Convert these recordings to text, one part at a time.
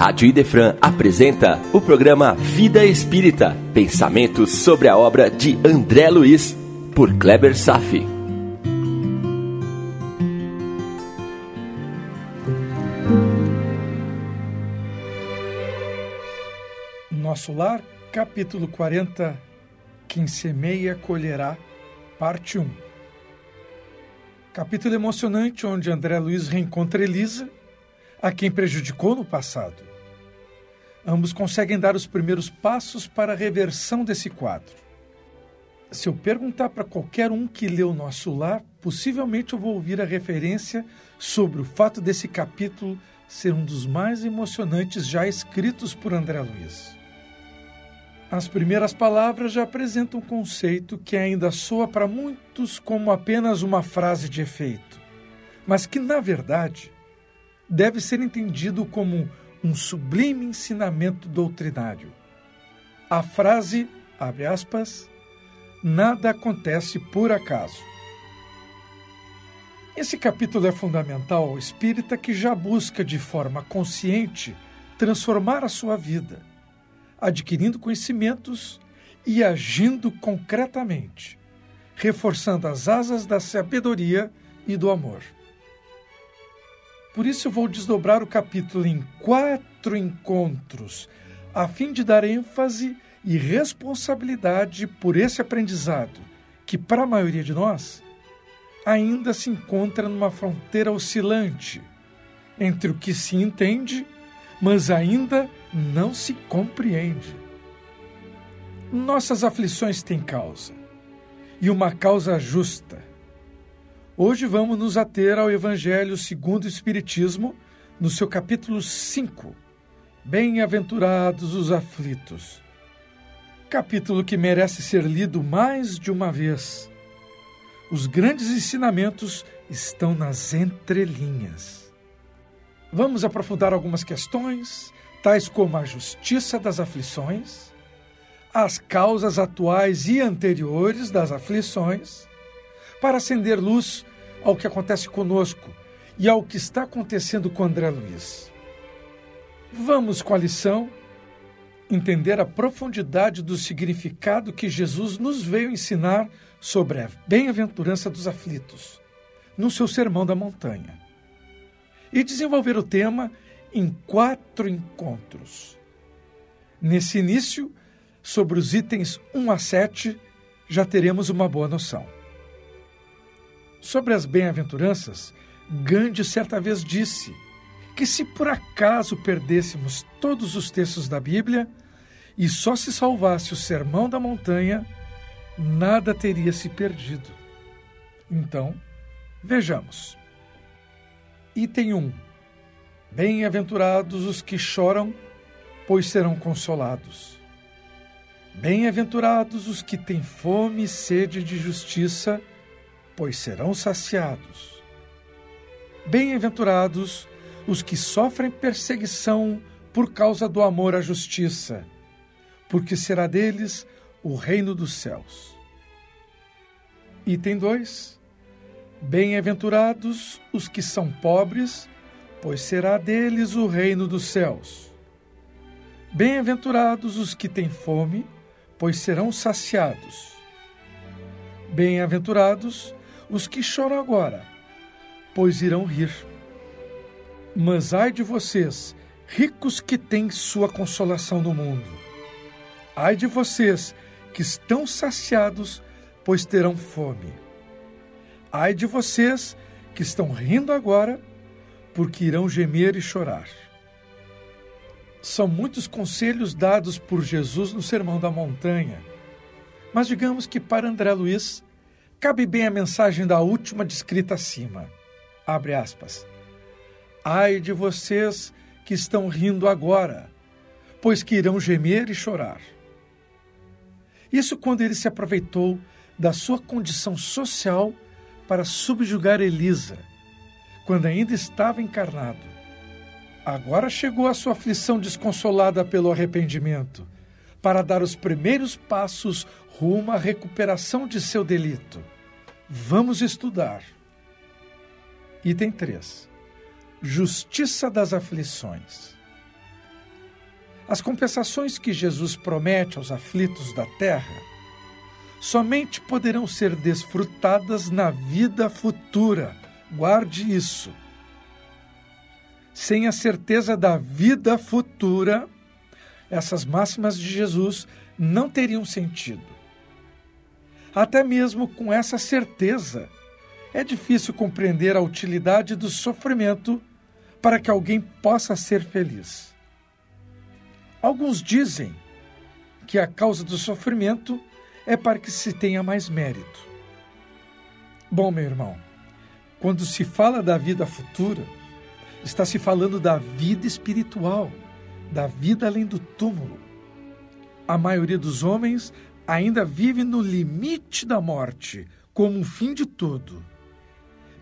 Rádio Idefran apresenta o programa Vida Espírita, pensamentos sobre a obra de André Luiz, por Kleber Safi. Nosso Lar, capítulo 40, Quem semeia colherá, parte 1. Capítulo emocionante onde André Luiz reencontra Elisa, a quem prejudicou no passado. Ambos conseguem dar os primeiros passos para a reversão desse quadro. Se eu perguntar para qualquer um que leu Nosso Lar, possivelmente eu vou ouvir a referência sobre o fato desse capítulo ser um dos mais emocionantes já escritos por André Luiz. As primeiras palavras já apresentam um conceito que ainda soa para muitos como apenas uma frase de efeito, mas que, na verdade, deve ser entendido como um sublime ensinamento doutrinário. A frase, abre aspas, nada acontece por acaso. Esse capítulo é fundamental ao espírita que já busca de forma consciente transformar a sua vida adquirindo conhecimentos e agindo concretamente, reforçando as asas da sabedoria e do amor. Por isso eu vou desdobrar o capítulo em quatro encontros, a fim de dar ênfase e responsabilidade por esse aprendizado, que para a maioria de nós ainda se encontra numa fronteira oscilante entre o que se entende mas ainda não se compreende. Nossas aflições têm causa, e uma causa justa. Hoje vamos nos ater ao Evangelho segundo o Espiritismo, no seu capítulo 5. Bem-aventurados os aflitos. Capítulo que merece ser lido mais de uma vez. Os grandes ensinamentos estão nas entrelinhas. Vamos aprofundar algumas questões, tais como a justiça das aflições, as causas atuais e anteriores das aflições, para acender luz ao que acontece conosco e ao que está acontecendo com André Luiz. Vamos com a lição entender a profundidade do significado que Jesus nos veio ensinar sobre a bem-aventurança dos aflitos, no seu Sermão da Montanha e desenvolver o tema em quatro encontros. Nesse início, sobre os itens 1 a 7, já teremos uma boa noção. Sobre as bem-aventuranças, Gandhi certa vez disse que se por acaso perdêssemos todos os textos da Bíblia e só se salvasse o Sermão da Montanha, nada teria se perdido. Então, vejamos. Item 1. Bem-aventurados os que choram, pois serão consolados. Bem-aventurados os que têm fome e sede de justiça, serão saciados. Bem-aventurados os que sofrem perseguição por causa do amor à justiça, porque será deles o reino dos céus. Item 2. Bem-aventurados os que são pobres, pois será deles o reino dos céus. Bem-aventurados os que têm fome, pois serão saciados. Bem-aventurados os que choram agora, pois irão rir. Mas ai de vocês, ricos que têm sua consolação no mundo. Ai de vocês que estão saciados, pois terão fome. Ai de vocês que estão rindo agora, porque irão gemer e chorar. São muitos conselhos dados por Jesus no Sermão da Montanha, mas digamos que para André Luiz cabe bem a mensagem da última descrita acima. Abre aspas. Ai de vocês que estão rindo agora, pois que irão gemer e chorar. Isso quando ele se aproveitou da sua condição social para subjugar Elisa, quando ainda estava encarnado. Agora chegou a sua aflição desconsolada pelo arrependimento, para dar os primeiros passos rumo à recuperação de seu delito. Vamos estudar. Item 3. Justiça das aflições. As compensações que Jesus promete aos aflitos da terra somente poderão ser desfrutadas na vida futura. Guarde isso. Sem a certeza da vida futura, essas máximas de Jesus não teriam sentido. Até mesmo com essa certeza, é difícil compreender a utilidade do sofrimento para que alguém possa ser feliz. Alguns dizem que a causa do sofrimento é para que se tenha mais mérito. Bom, meu irmão, quando se fala da vida futura, está se falando da vida espiritual, da vida além do túmulo. A maioria dos homens ainda vive no limite da morte, como um fim de tudo.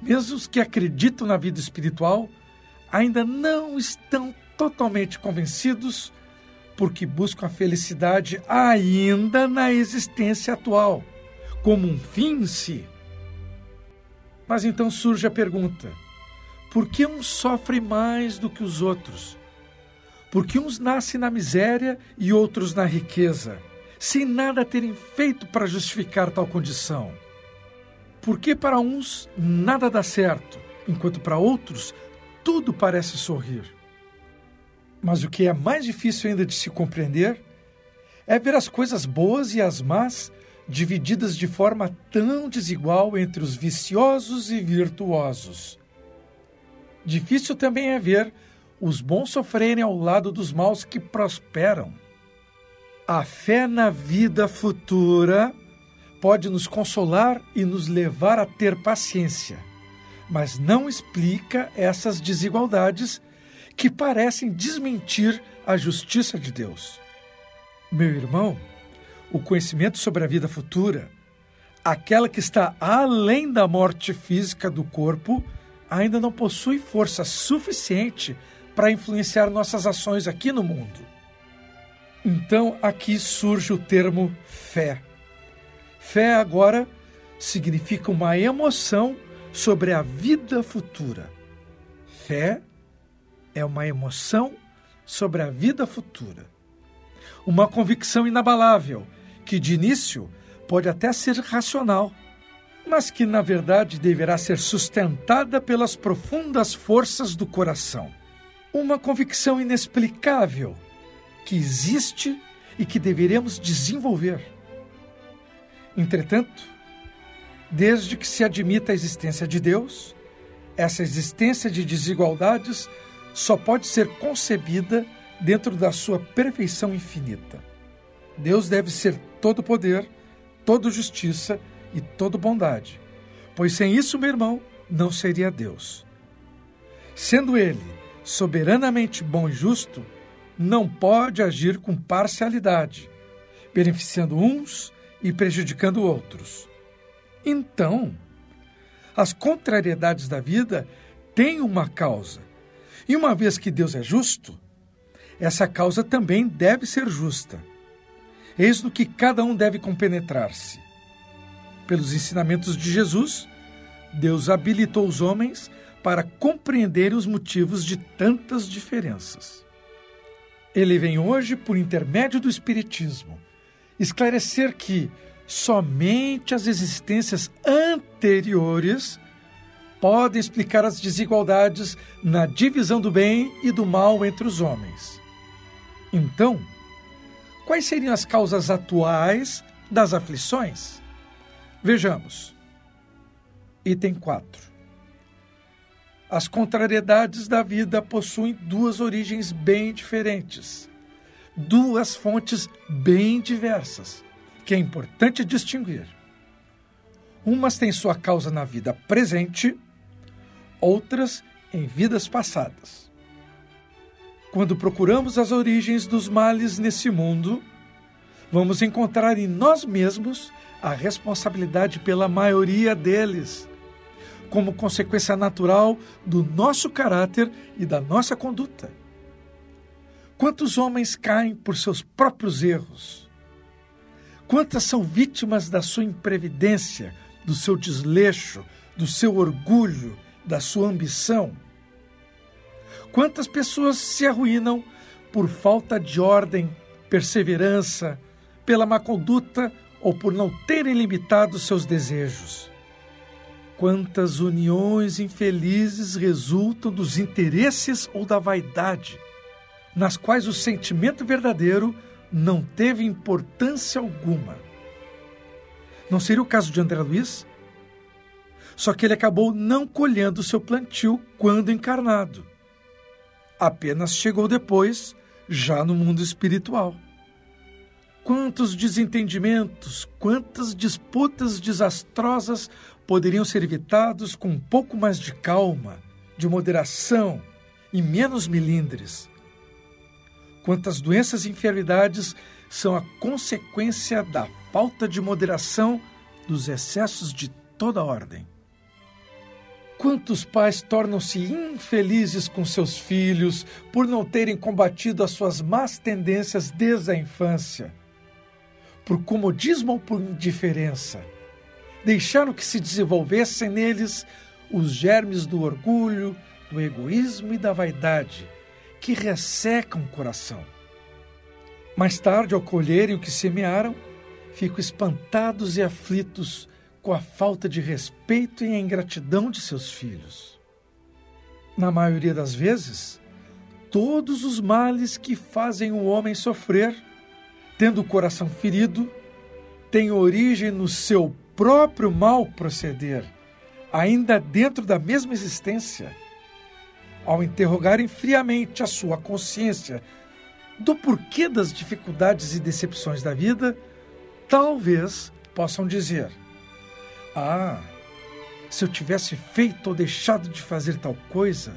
Mesmo os que acreditam na vida espiritual ainda não estão totalmente convencidos porque buscam a felicidade ainda na existência atual, como um fim em si. Mas então surge a pergunta: por que uns sofrem mais do que os outros? Por que uns nascem na miséria e outros na riqueza, sem nada terem feito para justificar tal condição? Por que para uns nada dá certo, enquanto para outros tudo parece sorrir? Mas o que é mais difícil ainda de se compreender é ver as coisas boas e as más divididas de forma tão desigual entre os viciosos e virtuosos. Difícil também é ver os bons sofrerem ao lado dos maus que prosperam. A fé na vida futura pode nos consolar e nos levar a ter paciência, mas não explica essas desigualdades que parecem desmentir a justiça de Deus. Meu irmão, o conhecimento sobre a vida futura, aquela que está além da morte física do corpo, ainda não possui força suficiente para influenciar nossas ações aqui no mundo. Então aqui surge o termo fé. Fé agora significa uma emoção sobre a vida futura. Fé é uma emoção sobre a vida futura. Uma convicção inabalável que de início pode até ser racional, mas que na verdade deverá ser sustentada pelas profundas forças do coração. Uma convicção inexplicável que existe e que deveremos desenvolver. Entretanto, desde que se admita a existência de Deus, essa existência de desigualdades só pode ser concebida dentro da sua perfeição infinita. Deus deve ser todo poder, toda justiça e toda bondade, pois sem isso, meu irmão, não seria Deus. Sendo Ele soberanamente bom e justo, não pode agir com parcialidade, beneficiando uns e prejudicando outros. Então, as contrariedades da vida têm uma causa. E uma vez que Deus é justo, essa causa também deve ser justa. Eis no que cada um deve compenetrar-se. Pelos ensinamentos de Jesus, Deus habilitou os homens para compreenderem os motivos de tantas diferenças. Ele vem hoje, por intermédio do Espiritismo, esclarecer que somente as existências anteriores podem explicar as desigualdades na divisão do bem e do mal entre os homens. Então, Quais seriam as causas atuais das aflições? Vejamos. Item 4. As contrariedades da vida possuem duas origens bem diferentes, duas fontes bem diversas, que é importante distinguir. Umas têm sua causa na vida presente, outras em vidas passadas. Quando procuramos as origens dos males nesse mundo, vamos encontrar em nós mesmos a responsabilidade pela maioria deles, como consequência natural do nosso caráter e da nossa conduta. Quantos homens caem por seus próprios erros? Quantas são vítimas da sua imprevidência, do seu desleixo, do seu orgulho, da sua ambição? Quantas pessoas se arruinam por falta de ordem, perseverança, pela má conduta ou por não terem limitado seus desejos. Quantas uniões infelizes resultam dos interesses ou da vaidade, nas quais o sentimento verdadeiro não teve importância alguma. Não seria o caso de André Luiz? Só que ele acabou não colhendo seu plantio quando encarnado. Apenas chegou depois, já no mundo espiritual. Quantos desentendimentos, quantas disputas desastrosas poderiam ser evitados com um pouco mais de calma, de moderação e menos milindres? Quantas doenças e enfermidades são a consequência da falta de moderação dos excessos de toda ordem? Quantos pais tornam-se infelizes com seus filhos por não terem combatido as suas más tendências desde a infância? Por comodismo ou por indiferença? Deixaram que se desenvolvessem neles os germes do orgulho, do egoísmo e da vaidade que ressecam o coração. Mais tarde, ao colherem o que semearam, ficam espantados e aflitos com a falta de respeito e a ingratidão de seus filhos. Na maioria das vezes, todos os males que fazem o homem sofrer, tendo o coração ferido, têm origem no seu próprio mal proceder, ainda dentro da mesma existência ao interrogarem friamente a sua consciência do porquê das dificuldades e decepções da vida, talvez possam dizer: Ah, se eu tivesse feito ou deixado de fazer tal coisa,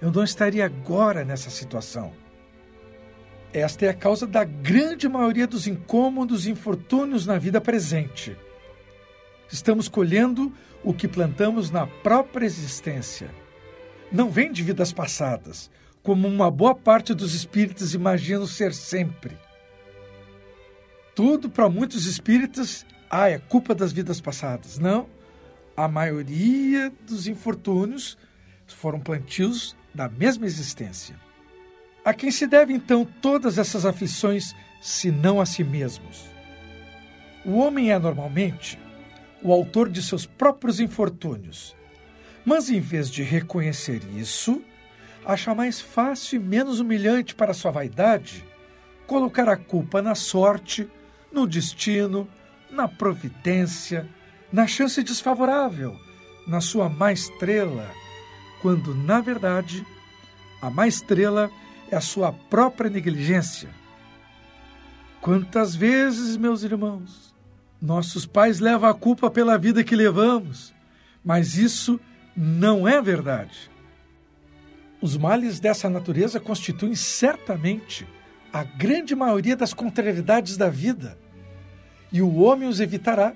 eu não estaria agora nessa situação. Esta é a causa da grande maioria dos incômodos e infortúnios na vida presente. Estamos colhendo o que plantamos na própria existência não vem de vidas passadas, como uma boa parte dos espíritas imaginam ser sempre. Tudo para muitos espíritas, ah, é culpa das vidas passadas. Não. A maioria dos infortúnios foram plantios da mesma existência. A quem se deve então todas essas aflições, se não a si mesmos? O homem é normalmente o autor de seus próprios infortúnios mas em vez de reconhecer isso, acha mais fácil e menos humilhante para sua vaidade colocar a culpa na sorte, no destino, na providência, na chance desfavorável, na sua má estrela, quando, na verdade, a má estrela é a sua própria negligência. Quantas vezes, meus irmãos, nossos pais levam a culpa pela vida que levamos, mas isso não é verdade. Os males dessa natureza constituem certamente a grande maioria das contrariedades da vida, e o homem os evitará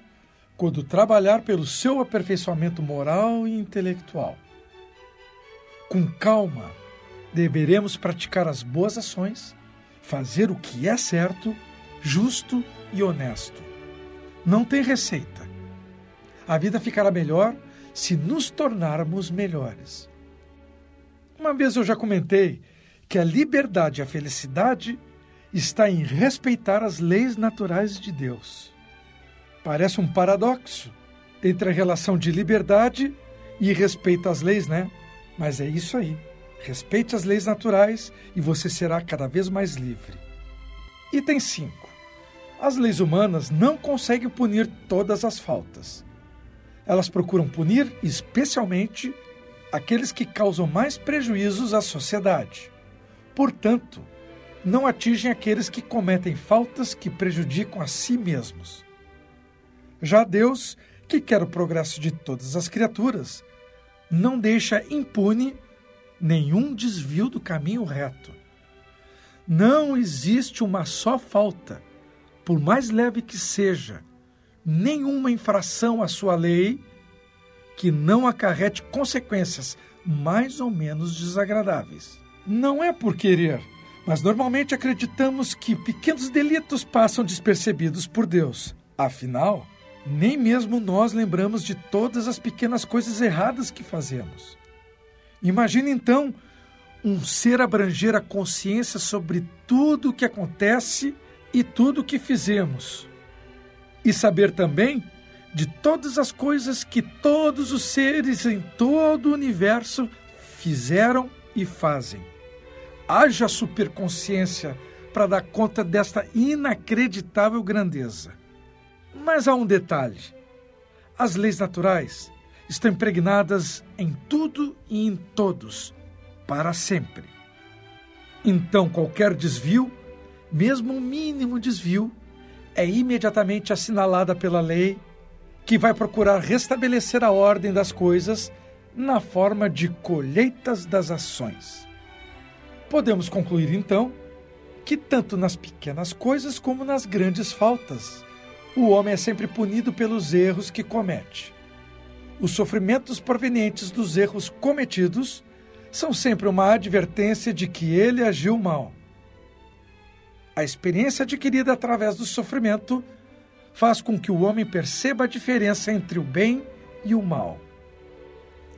quando trabalhar pelo seu aperfeiçoamento moral e intelectual. Com calma, deveremos praticar as boas ações, fazer o que é certo, justo e honesto. Não tem receita. A vida ficará melhor se nos tornarmos melhores. Uma vez eu já comentei que a liberdade e a felicidade está em respeitar as leis naturais de Deus. Parece um paradoxo entre a relação de liberdade e respeito às leis, né? Mas é isso aí. Respeite as leis naturais e você será cada vez mais livre. Item 5. As leis humanas não conseguem punir todas as faltas. Elas procuram punir especialmente aqueles que causam mais prejuízos à sociedade. Portanto, não atingem aqueles que cometem faltas que prejudicam a si mesmos. Já Deus, que quer o progresso de todas as criaturas, não deixa impune nenhum desvio do caminho reto. Não existe uma só falta, por mais leve que seja, nenhuma infração à sua lei que não acarrete consequências mais ou menos desagradáveis. Não é por querer, mas normalmente acreditamos que pequenos delitos passam despercebidos por Deus. Afinal, nem mesmo nós lembramos de todas as pequenas coisas erradas que fazemos. Imagine então um ser abranger a consciência sobre tudo o que acontece e tudo o que fizemos. E saber também de todas as coisas que todos os seres em todo o universo fizeram e fazem. Haja superconsciência para dar conta desta inacreditável grandeza. Mas há um detalhe: as leis naturais estão impregnadas em tudo e em todos, para sempre. Então, qualquer desvio, mesmo um mínimo desvio, é imediatamente assinalada pela lei, que vai procurar restabelecer a ordem das coisas na forma de colheitas das ações. Podemos concluir então que, tanto nas pequenas coisas como nas grandes faltas, o homem é sempre punido pelos erros que comete. Os sofrimentos provenientes dos erros cometidos são sempre uma advertência de que ele agiu mal. A experiência adquirida através do sofrimento faz com que o homem perceba a diferença entre o bem e o mal.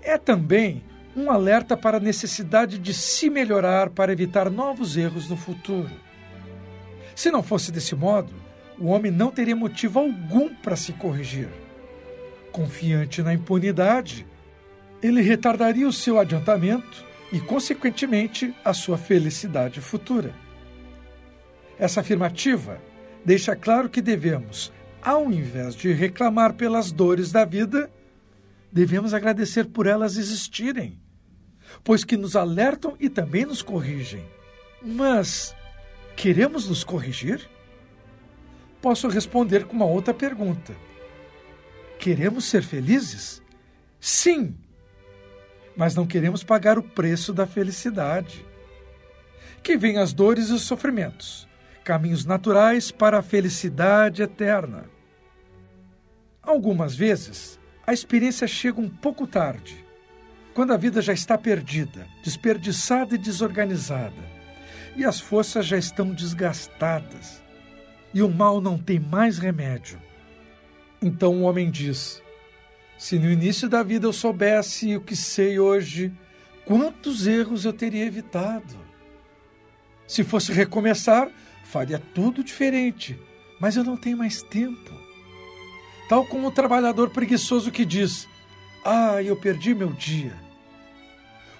É também um alerta para a necessidade de se melhorar para evitar novos erros no futuro. Se não fosse desse modo, o homem não teria motivo algum para se corrigir. Confiante na impunidade, ele retardaria o seu adiantamento e, consequentemente, a sua felicidade futura. Essa afirmativa deixa claro que devemos, ao invés de reclamar pelas dores da vida, devemos agradecer por elas existirem, pois que nos alertam e também nos corrigem. Mas queremos nos corrigir? Posso responder com uma outra pergunta. Queremos ser felizes? Sim, mas não queremos pagar o preço da felicidade. Que vem as dores e os sofrimentos, caminhos naturais para a felicidade eterna. Algumas vezes, a experiência chega um pouco tarde, quando a vida já está perdida, desperdiçada e desorganizada, e as forças já estão desgastadas, e o mal não tem mais remédio. Então o homem diz: se no início da vida eu soubesse o que sei hoje, quantos erros eu teria evitado? Se fosse recomeçar, faria tudo diferente, mas eu não tenho mais tempo. Tal como o trabalhador preguiçoso que diz: Ah, eu perdi meu dia.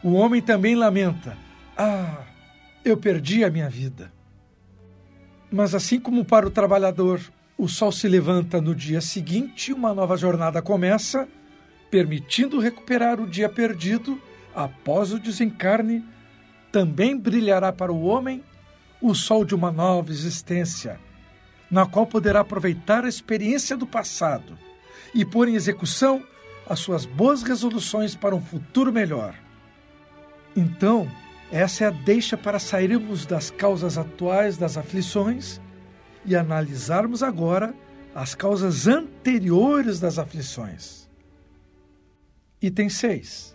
O homem também lamenta: Ah, eu perdi a minha vida. Mas assim como para o trabalhador o sol se levanta no dia seguinte, uma nova jornada começa, permitindo recuperar o dia perdido após o desencarne. Também brilhará para o homem o sol de uma nova existência, na qual poderá aproveitar a experiência do passado e pôr em execução as suas boas resoluções para um futuro melhor. Então, essa é a deixa para sairmos das causas atuais das aflições e analisarmos agora as causas anteriores das aflições. Item 6.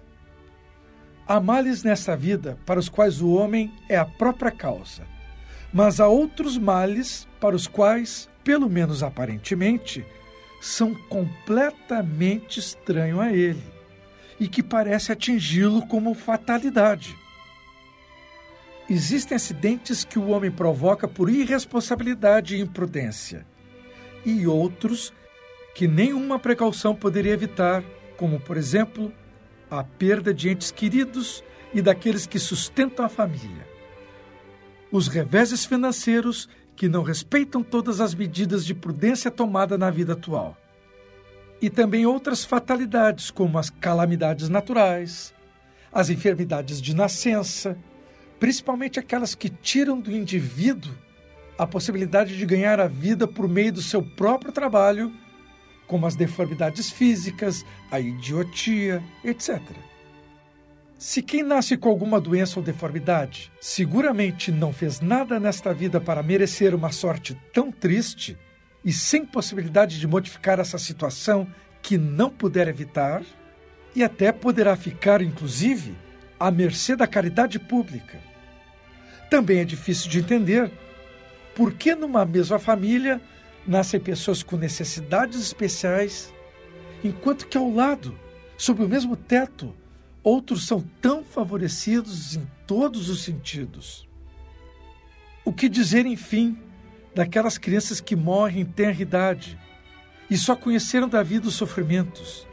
Há males nesta vida para os quais o homem é a própria causa, mas há outros males para os quais, pelo menos aparentemente, são completamente estranhos a ele e que parece atingi-lo como fatalidade. Existem acidentes que o homem provoca por irresponsabilidade e imprudência, e outros que nenhuma precaução poderia evitar, como, por exemplo, a perda de entes queridos e daqueles que sustentam a família. Os reveses financeiros que não respeitam todas as medidas de prudência tomada na vida atual. E também outras fatalidades, como as calamidades naturais, as enfermidades de nascença, principalmente aquelas que tiram do indivíduo a possibilidade de ganhar a vida por meio do seu próprio trabalho, como as deformidades físicas, a idiotia, etc. Se quem nasce com alguma doença ou deformidade seguramente não fez nada nesta vida para merecer uma sorte tão triste e sem possibilidade de modificar essa situação que não puder evitar, e até poderá ficar, inclusive, à mercê da caridade pública. Também é difícil de entender por que numa mesma família nascem pessoas com necessidades especiais, enquanto que ao lado, sob o mesmo teto, outros são tão favorecidos em todos os sentidos. O que dizer, enfim, daquelas crianças que morrem em tenra idade e só conheceram da vida os sofrimentos?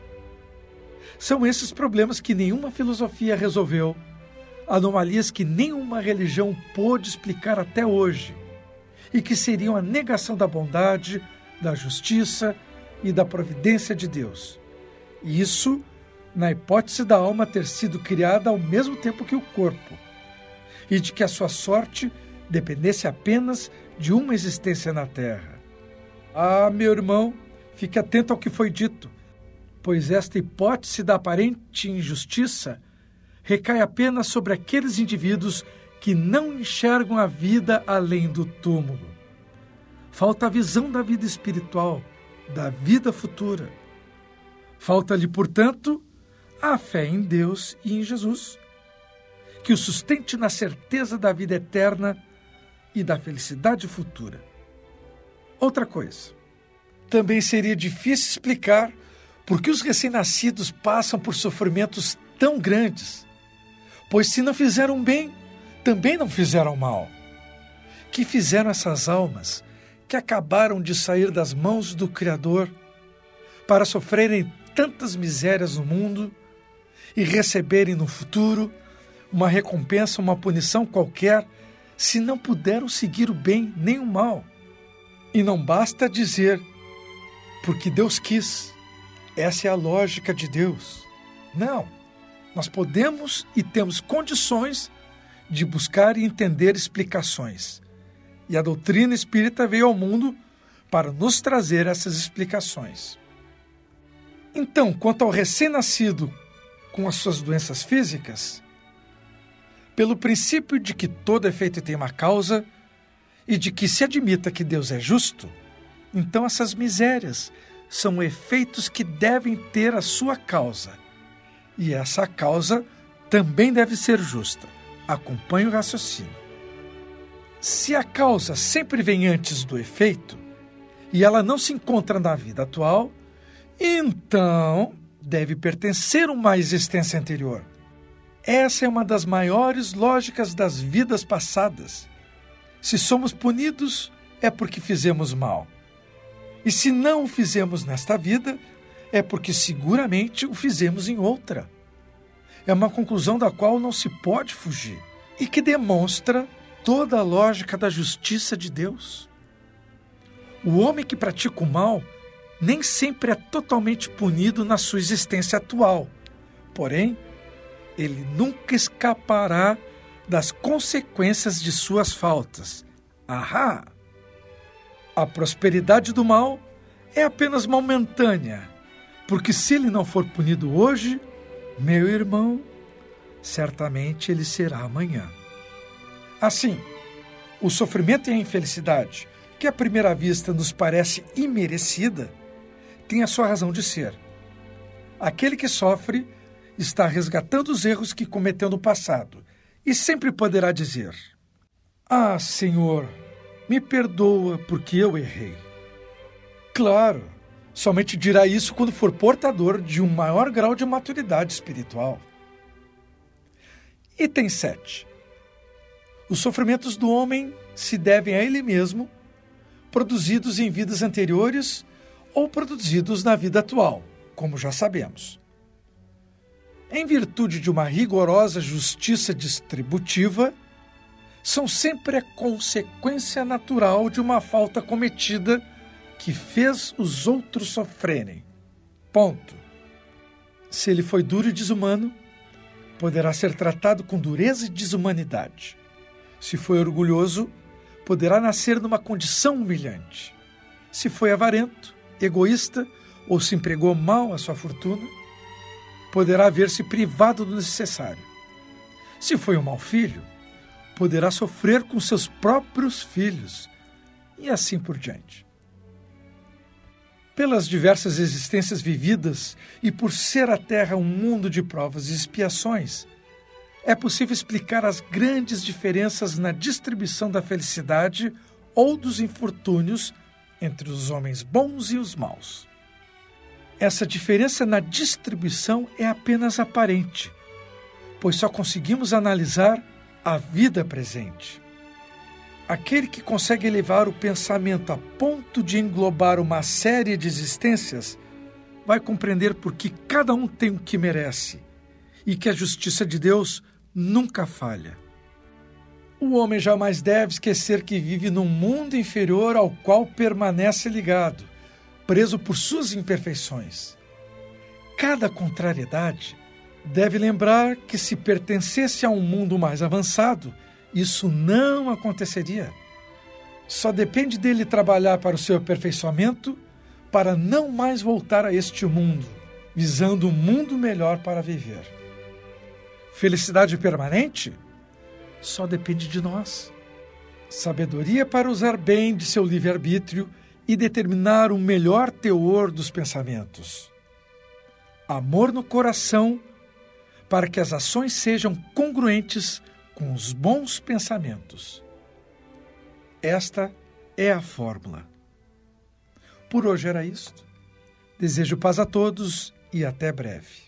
São esses problemas que nenhuma filosofia resolveu, anomalias que nenhuma religião pôde explicar até hoje e que seriam a negação da bondade, da justiça e da providência de Deus. Isso na hipótese da alma ter sido criada ao mesmo tempo que o corpo, e de que a sua sorte dependesse apenas de uma existência na Terra. Ah, meu irmão, fique atento ao que foi dito, pois esta hipótese da aparente injustiça recai apenas sobre aqueles indivíduos que não enxergam a vida além do túmulo. Falta a visão da vida espiritual, da vida futura. Falta-lhe, portanto, a fé em Deus e em Jesus, que o sustente na certeza da vida eterna e da felicidade futura. Outra coisa, também seria difícil explicar por que os recém-nascidos passam por sofrimentos tão grandes, pois se não fizeram bem, também não fizeram mal. Que fizeram essas almas que acabaram de sair das mãos do Criador para sofrerem tantas misérias no mundo e receberem no futuro uma recompensa, uma punição qualquer, se não puderam seguir o bem nem o mal. E não basta dizer, porque Deus quis. Essa é a lógica de Deus. Não. Nós podemos e temos condições de buscar e entender explicações. E a doutrina espírita veio ao mundo para nos trazer essas explicações. Então, quanto ao recém-nascido com as suas doenças físicas? Pelo princípio de que todo efeito tem uma causa e de que se admita que Deus é justo, então essas misérias são efeitos que devem ter a sua causa. E essa causa também deve ser justa. Acompanhe o raciocínio. Se a causa sempre vem antes do efeito e ela não se encontra na vida atual, então deve pertencer a uma existência anterior. Essa é uma das maiores lógicas das vidas passadas. Se somos punidos, é porque fizemos mal. E se não o fizemos nesta vida, é porque seguramente o fizemos em outra. É uma conclusão da qual não se pode fugir e que demonstra toda a lógica da justiça de Deus. O homem que pratica o mal nem sempre é totalmente punido na sua existência atual. Porém, ele nunca escapará das consequências de suas faltas. Ahá! A prosperidade do mal é apenas momentânea, porque se ele não for punido hoje, meu irmão, certamente ele será amanhã. Assim, o sofrimento e a infelicidade, que à primeira vista nos parece imerecida, tem a sua razão de ser. Aquele que sofre está resgatando os erros que cometeu no passado e sempre poderá dizer: Ah, Senhor, me perdoa porque eu errei. Claro, somente dirá isso quando for portador de um maior grau de maturidade espiritual. Item 7. Os sofrimentos do homem se devem a ele mesmo, produzidos em vidas anteriores ou produzidos na vida atual, como já sabemos. Em virtude de uma rigorosa justiça distributiva, são sempre a consequência natural de uma falta cometida que fez os outros sofrerem. Ponto. Se ele foi duro e desumano, poderá ser tratado com dureza e desumanidade. Se foi orgulhoso, poderá nascer numa condição humilhante. Se foi avarento, egoísta ou se empregou mal a sua fortuna, poderá ver-se privado do necessário. Se foi um mau filho, poderá sofrer com seus próprios filhos, e assim por diante. Pelas diversas existências vividas e por ser a Terra um mundo de provas e expiações, é possível explicar as grandes diferenças na distribuição da felicidade ou dos infortúnios entre os homens bons e os maus. Essa diferença na distribuição é apenas aparente, pois só conseguimos analisar a vida presente. Aquele que consegue elevar o pensamento a ponto de englobar uma série de existências vai compreender por que cada um tem o que merece e que a justiça de Deus nunca falha. O homem jamais deve esquecer que vive num mundo inferior ao qual permanece ligado, preso por suas imperfeições. Cada contrariedade deve lembrar que, se pertencesse a um mundo mais avançado, isso não aconteceria. Só depende dele trabalhar para o seu aperfeiçoamento para não mais voltar a este mundo, visando um mundo melhor para viver. Felicidade permanente? Só depende de nós. Sabedoria para usar bem de seu livre-arbítrio e determinar o melhor teor dos pensamentos. Amor no coração para que as ações sejam congruentes com os bons pensamentos. Esta é a fórmula. Por hoje era isto. Desejo paz a todos e até breve.